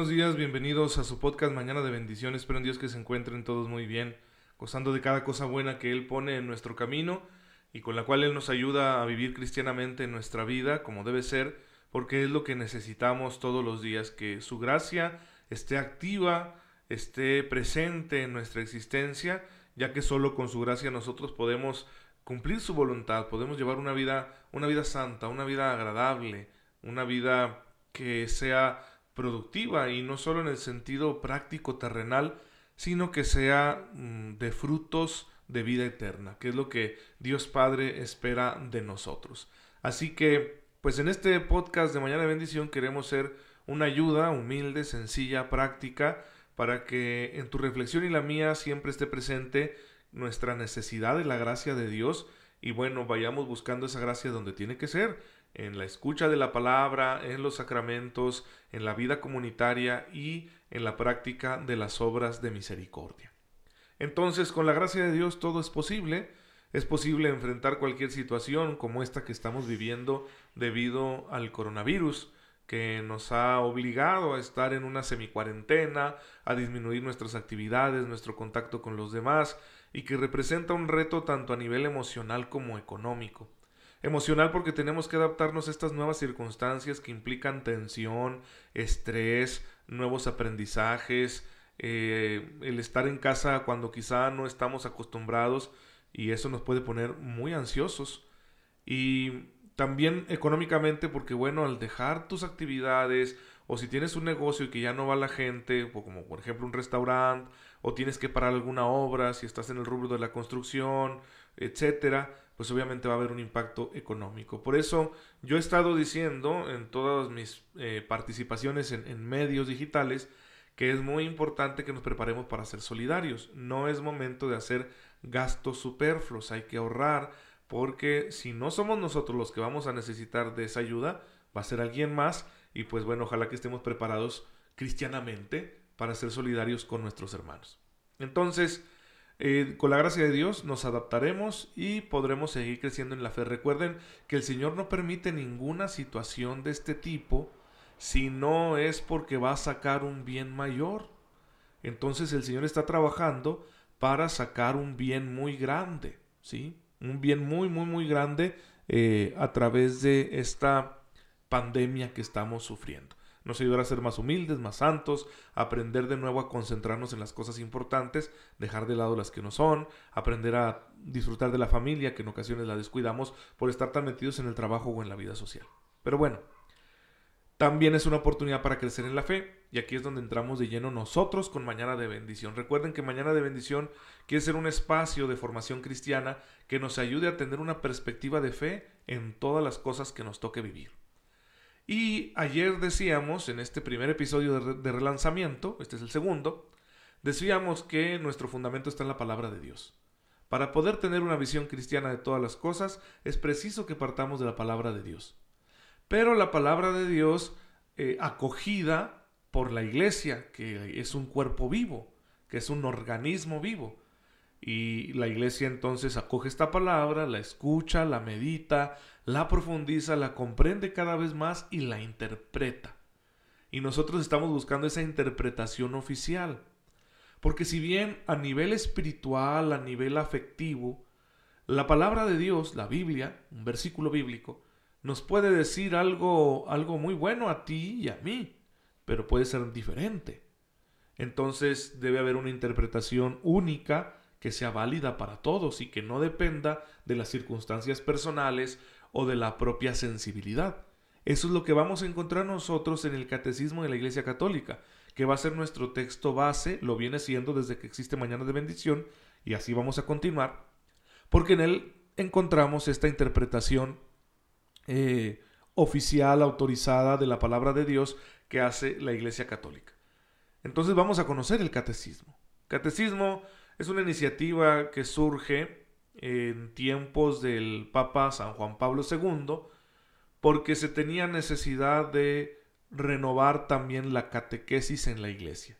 Buenos días, bienvenidos a su podcast Mañana de Bendiciones. Espero en Dios que se encuentren todos muy bien, gozando de cada cosa buena que Él pone en nuestro camino y con la cual Él nos ayuda a vivir cristianamente en nuestra vida como debe ser, porque es lo que necesitamos todos los días, que su gracia esté activa, esté presente en nuestra existencia, ya que solo con su gracia nosotros podemos cumplir su voluntad, podemos llevar una vida, una vida santa, una vida agradable, una vida que sea productiva y no solo en el sentido práctico terrenal, sino que sea mm, de frutos de vida eterna, que es lo que Dios Padre espera de nosotros. Así que, pues en este podcast de Mañana de Bendición queremos ser una ayuda humilde, sencilla, práctica, para que en tu reflexión y la mía siempre esté presente nuestra necesidad de la gracia de Dios y bueno, vayamos buscando esa gracia donde tiene que ser, en la escucha de la palabra, en los sacramentos, en la vida comunitaria y en la práctica de las obras de misericordia. Entonces, con la gracia de Dios todo es posible. Es posible enfrentar cualquier situación como esta que estamos viviendo debido al coronavirus, que nos ha obligado a estar en una semicuarentena, a disminuir nuestras actividades, nuestro contacto con los demás, y que representa un reto tanto a nivel emocional como económico. Emocional porque tenemos que adaptarnos a estas nuevas circunstancias que implican tensión, estrés, nuevos aprendizajes, eh, el estar en casa cuando quizá no estamos acostumbrados y eso nos puede poner muy ansiosos. Y también económicamente porque bueno, al dejar tus actividades o si tienes un negocio y que ya no va la gente, como por ejemplo un restaurante, o tienes que parar alguna obra, si estás en el rubro de la construcción, etcétera, pues obviamente va a haber un impacto económico. Por eso yo he estado diciendo en todas mis eh, participaciones en, medios digitales que es muy importante que nos preparemos para ser solidarios. No es momento de hacer gastos superfluos, hay que ahorrar, porque si no somos nosotros los que vamos a necesitar de esa ayuda, va a ser alguien más y pues bueno, ojalá que estemos preparados cristianamente para ser solidarios con nuestros hermanos. Entonces, eh, con la gracia de Dios nos adaptaremos y podremos seguir creciendo en la fe. Recuerden que el Señor no permite ninguna situación de este tipo si no es porque va a sacar un bien mayor. Entonces el Señor está trabajando para sacar un bien muy grande, ¿sí? Un bien muy, muy, muy grande eh, a través de esta pandemia que estamos sufriendo nos ayudará a ser más humildes, más santos, aprender de nuevo a concentrarnos en las cosas importantes, dejar de lado las que no son, aprender a disfrutar de la familia, que en ocasiones la descuidamos por estar tan metidos en el trabajo o en la vida social. Pero bueno, también es una oportunidad para crecer en la fe, y aquí es donde entramos de lleno nosotros con Mañana de Bendición. Recuerden que Mañana de Bendición quiere ser un espacio de formación cristiana que nos ayude a tener una perspectiva de fe en todas las cosas que nos toque vivir. Y ayer decíamos, en este primer episodio de, relanzamiento, este es el segundo, decíamos que nuestro fundamento está en la palabra de Dios. Para poder tener una visión cristiana de todas las cosas, es preciso que partamos de la palabra de Dios. Pero la palabra de Dios eh, acogida por la iglesia, que es un cuerpo vivo, que es un organismo vivo. Y la iglesia entonces acoge esta palabra, la escucha, la medita, la profundiza, la comprende cada vez más y la interpreta. Y nosotros estamos buscando esa interpretación oficial. Porque si bien a nivel espiritual, a nivel afectivo, la palabra de Dios, la Biblia, un versículo bíblico, nos puede decir algo, algo muy bueno a ti y a mí, pero puede ser diferente. Entonces debe haber una interpretación única que sea válida para todos y que no dependa de las circunstancias personales o de la propia sensibilidad. Eso es lo que vamos a encontrar nosotros en el Catecismo de la Iglesia Católica, que va a ser nuestro texto base, lo viene siendo desde que existe Mañana de Bendición, y así vamos a continuar, porque en él encontramos esta interpretación eh, oficial, autorizada de la palabra de Dios que hace la Iglesia Católica. Entonces vamos a conocer el catecismo. Catecismo es una iniciativa que surge en tiempos del Papa San Juan Pablo II, porque se tenía necesidad de renovar también la catequesis en la iglesia.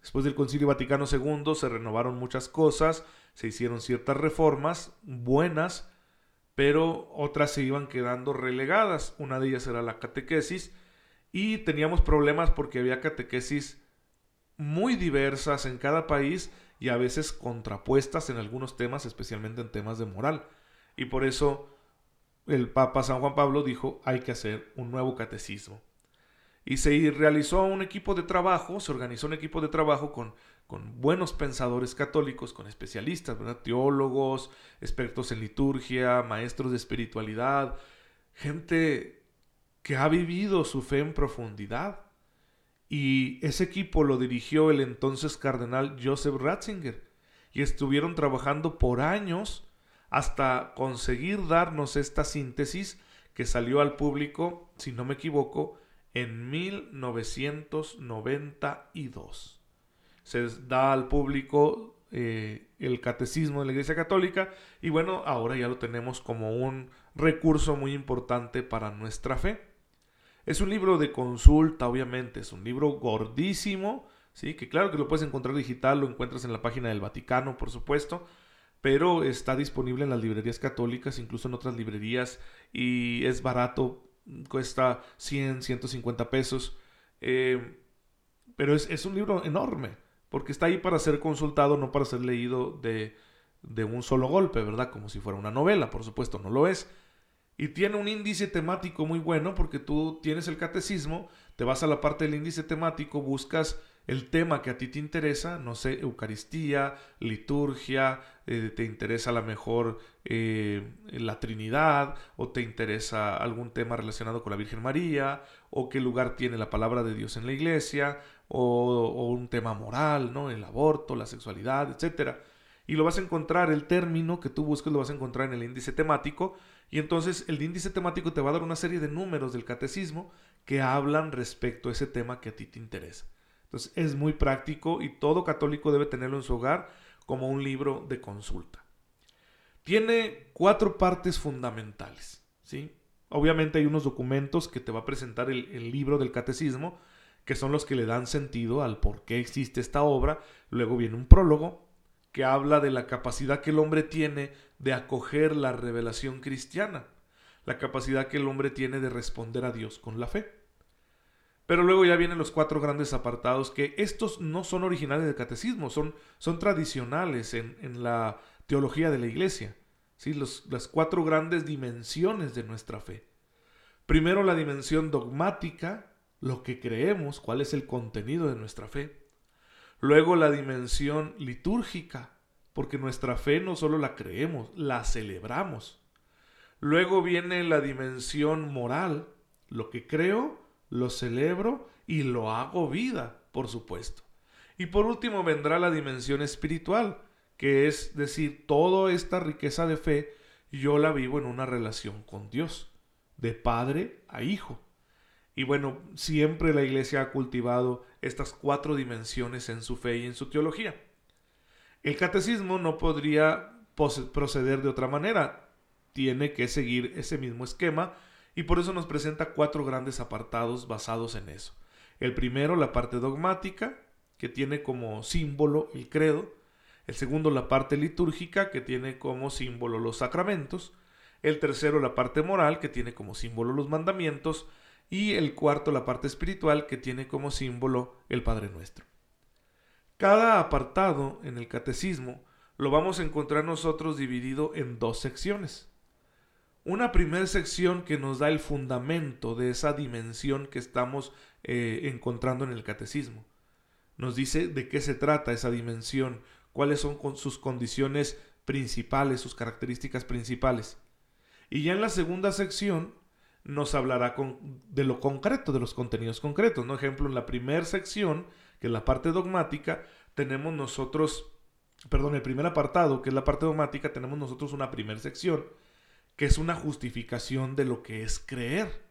Después del Concilio Vaticano II se renovaron muchas cosas, se hicieron ciertas reformas buenas, pero otras se iban quedando relegadas. Una de ellas era la catequesis, y teníamos problemas porque había catequesis muy diversas en cada país y a veces contrapuestas en algunos temas, especialmente en temas de moral. Y por eso el Papa San Juan Pablo dijo hay que hacer un nuevo catecismo. Y se realizó un equipo de trabajo, se organizó un equipo de trabajo con, con buenos pensadores católicos, con especialistas, teólogos, expertos en liturgia, maestros de espiritualidad, gente que ha vivido su fe en profundidad. Y ese equipo lo dirigió el entonces cardenal Joseph Ratzinger. Y estuvieron trabajando por años hasta conseguir darnos esta síntesis que salió al público, si no me equivoco, en 1992. Se da al público eh, el catecismo de la Iglesia Católica y bueno, ahora ya lo tenemos como un recurso muy importante para nuestra fe. Es un libro de consulta, obviamente, es un libro gordísimo, ¿sí? que claro que lo puedes encontrar digital, lo encuentras en la página del Vaticano, por supuesto, pero está disponible en las librerías católicas, incluso en otras librerías, y es barato, cuesta 100, 150 pesos, eh, pero es, es, un libro enorme, porque está ahí para ser consultado, no para ser leído de, de un solo golpe, ¿verdad? Como si fuera una novela, por supuesto, no lo es y tiene un índice temático muy bueno porque tú tienes el catecismo, te vas a la parte del índice temático, buscas el tema que a ti te interesa, no sé, Eucaristía, liturgia, eh, te interesa a lo mejor eh, la Trinidad, o te interesa algún tema relacionado con la Virgen María, o qué lugar tiene la palabra de Dios en la iglesia, o, o un tema moral, ¿no? El aborto, la sexualidad, etcétera y lo vas a encontrar, el término que tú busques lo vas a encontrar en el índice temático y entonces el índice temático te va a dar una serie de números del catecismo que hablan respecto a ese tema que a ti te interesa. Entonces es muy práctico y todo católico debe tenerlo en su hogar como un libro de consulta. Tiene cuatro partes fundamentales. ¿sí? Obviamente hay unos documentos que te va a presentar el, el libro del catecismo, que son los que le dan sentido al por qué existe esta obra. Luego viene un prólogo, que habla de la capacidad que el hombre tiene de acoger la revelación cristiana, la capacidad que el hombre tiene de responder a Dios con la fe. Pero luego ya vienen los cuatro grandes apartados que estos no son originales del catecismo, son, son tradicionales en, la teología de la iglesia. ¿sí? las cuatro grandes dimensiones de nuestra fe. Primero la dimensión dogmática, lo que creemos, cuál es el contenido de nuestra fe. Luego la dimensión litúrgica, porque nuestra fe no solo la creemos, la celebramos. Luego viene la dimensión moral, lo que creo, lo celebro y lo hago vida, por supuesto. Y por último vendrá la dimensión espiritual, que es decir, toda esta riqueza de fe yo la vivo en una relación con Dios, de padre a hijo. Y bueno, siempre la iglesia ha cultivado estas cuatro dimensiones en su fe y en su teología. El catecismo no podría proceder de otra manera, tiene que seguir ese mismo esquema y por eso nos presenta cuatro grandes apartados basados en eso. El primero, la parte dogmática, que tiene como símbolo el credo. El segundo, la parte litúrgica, que tiene como símbolo los sacramentos. El tercero, la parte moral, que tiene como símbolo los mandamientos y el cuarto la parte espiritual que tiene como símbolo el Padre Nuestro. Cada apartado en el catecismo lo vamos a encontrar nosotros dividido en dos secciones. Una primera sección que nos da el fundamento de esa dimensión que estamos eh, encontrando en el catecismo. Nos dice de qué se trata esa dimensión, cuáles son sus condiciones principales, sus características principales. Y ya en la segunda sección nos hablará de lo concreto, de los contenidos concretos. ¿no? Ejemplo, en la primera sección, que la parte dogmática, tenemos nosotros, perdón, el primer apartado, que es la parte dogmática, tenemos nosotros una primera sección, que es una justificación de lo que es creer.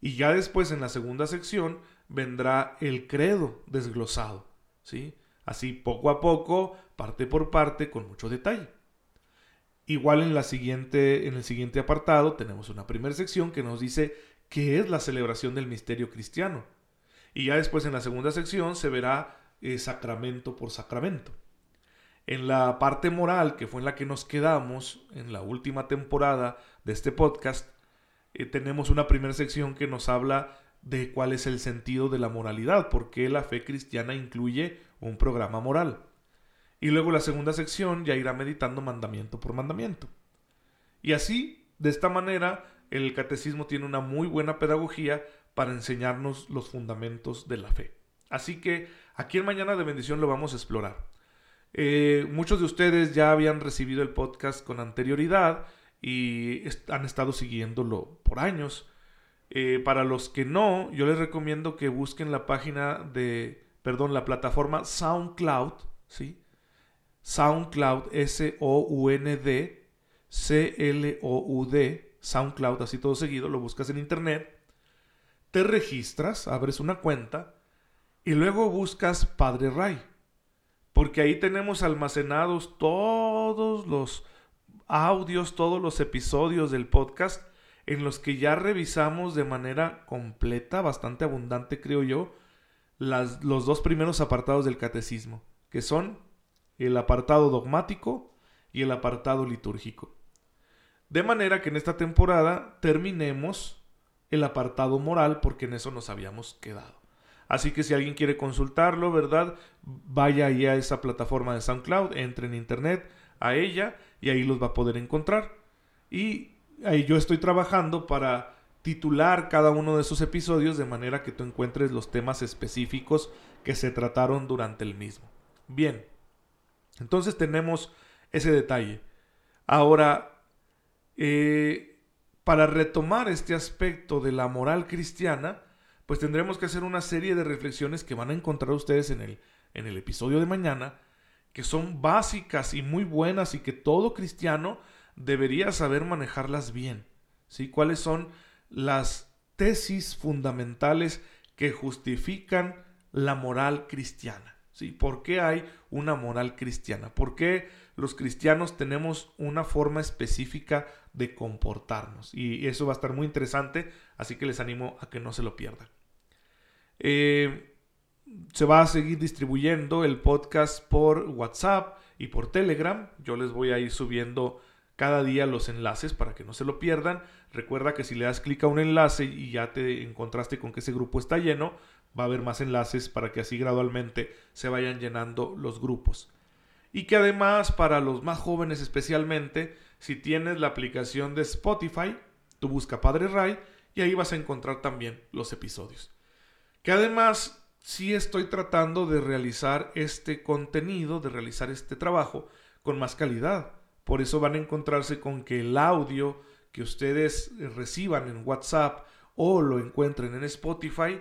Y ya después, en la segunda sección, vendrá el credo desglosado, ¿sí? Así, poco a poco, parte por parte, con mucho detalle. Igual en, la siguiente, en el siguiente apartado tenemos una primera sección que nos dice qué es la celebración del misterio cristiano. Y ya después en la segunda sección se verá eh, sacramento por sacramento. En la parte moral, que fue en la que nos quedamos en la última temporada de este podcast, eh, tenemos una primera sección que nos habla de cuál es el sentido de la moralidad, porque la fe cristiana incluye un programa moral. Y luego la segunda sección ya irá meditando mandamiento por mandamiento. Y así, de esta manera, el catecismo tiene una muy buena pedagogía para enseñarnos los fundamentos de la fe. Así que aquí en Mañana de Bendición lo vamos a explorar. Eh, muchos de ustedes ya habían recibido el podcast con anterioridad y han estado siguiéndolo por años. Eh, para los que no, yo les recomiendo que busquen la página de, perdón, la plataforma SoundCloud, ¿sí? SoundCloud, S-O-U-N-D, C-L-O-U-D, SoundCloud, así todo seguido, lo buscas en internet, te registras, abres una cuenta y luego buscas Padre Ray, porque ahí tenemos almacenados todos los audios, todos los episodios del podcast en los que ya revisamos de manera completa, bastante abundante creo yo, las, los dos primeros apartados del catecismo, que son el apartado dogmático y el apartado litúrgico. De manera que en esta temporada terminemos el apartado moral porque en eso nos habíamos quedado. Así que si alguien quiere consultarlo, ¿verdad? Vaya ahí a esa plataforma de SoundCloud, entre en internet a ella y ahí los va a poder encontrar. Y ahí yo estoy trabajando para titular cada uno de esos episodios de manera que tú encuentres los temas específicos que se trataron durante el mismo. Bien, entonces tenemos ese detalle. Ahora, eh, para retomar este aspecto de la moral cristiana, pues tendremos que hacer una serie de reflexiones que van a encontrar ustedes en el, en el episodio de mañana, que son básicas y muy buenas y que todo cristiano debería saber manejarlas bien. ¿sí? ¿Cuáles son las tesis fundamentales que justifican la moral cristiana? ¿Sí? ¿Por qué hay una moral cristiana? ¿Por qué los cristianos tenemos una forma específica de comportarnos? Y eso va a estar muy interesante, así que les animo a que no se lo pierdan. Eh, se va a seguir distribuyendo el podcast por WhatsApp y por Telegram. Yo les voy a ir subiendo cada día los enlaces para que no se lo pierdan. Recuerda que si le das clic a un enlace y ya te encontraste con que ese grupo está lleno, va a haber más enlaces para que así gradualmente se vayan llenando los grupos. Y que además para los más jóvenes especialmente, si tienes la aplicación de Spotify, tú busca Padre Ray y ahí vas a encontrar también los episodios. Que además sí estoy tratando de realizar este contenido, de realizar este trabajo con más calidad por eso van a encontrarse con que el audio que ustedes reciban en WhatsApp o lo encuentren en Spotify,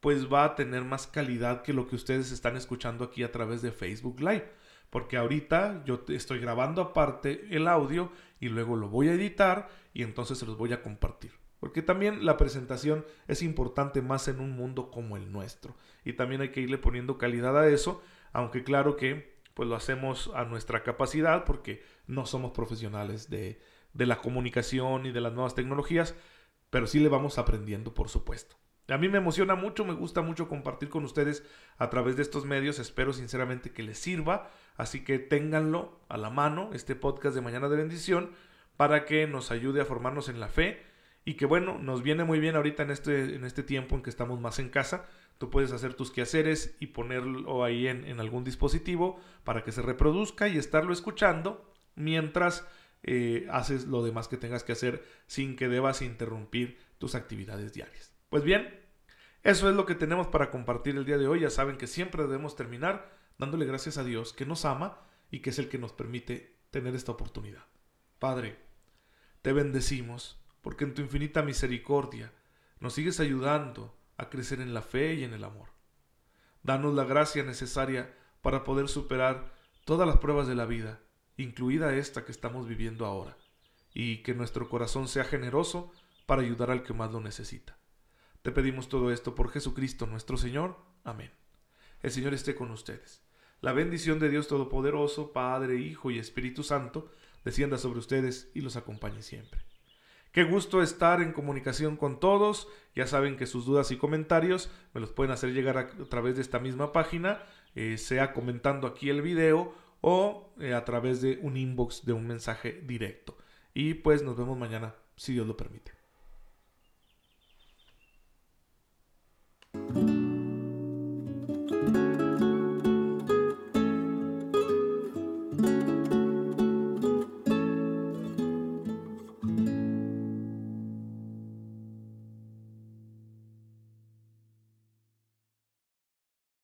pues va a tener más calidad que lo que ustedes están escuchando aquí a través de Facebook Live. Porque ahorita yo estoy grabando aparte el audio y luego lo voy a editar y entonces se los voy a compartir. Porque también la presentación es importante más en un mundo como el nuestro. Y también hay que irle poniendo calidad a eso, aunque claro que pues lo hacemos a nuestra capacidad porque no somos profesionales de, la comunicación y de las nuevas tecnologías, pero sí le vamos aprendiendo, por supuesto. A mí me emociona mucho, me gusta mucho compartir con ustedes a través de estos medios. Espero sinceramente que les sirva. Así que ténganlo a la mano, este podcast de Mañana de Bendición, para que nos ayude a formarnos en la fe y que bueno, nos viene muy bien ahorita en este, en este tiempo en que estamos más en casa. Tú puedes hacer tus quehaceres y ponerlo ahí en, algún dispositivo para que se reproduzca y estarlo escuchando mientras eh, haces lo demás que tengas que hacer sin que debas interrumpir tus actividades diarias. Pues bien, eso es lo que tenemos para compartir el día de hoy. Ya saben que siempre debemos terminar dándole gracias a Dios que nos ama y que es el que nos permite tener esta oportunidad. Padre, te bendecimos porque en tu infinita misericordia nos sigues ayudando a crecer en la fe y en el amor. Danos la gracia necesaria para poder superar todas las pruebas de la vida, incluida esta que estamos viviendo ahora, y que nuestro corazón sea generoso para ayudar al que más lo necesita. Te pedimos todo esto por Jesucristo nuestro Señor. Amén. El Señor esté con ustedes. La bendición de Dios Todopoderoso, Padre, Hijo y Espíritu Santo, descienda sobre ustedes y los acompañe siempre. Qué gusto estar en comunicación con todos. Ya saben que sus dudas y comentarios me los pueden hacer llegar a, través de esta misma página, eh, sea comentando aquí el video o eh, a través de un inbox de un mensaje directo. Y pues nos vemos mañana, si Dios lo permite. Thank you.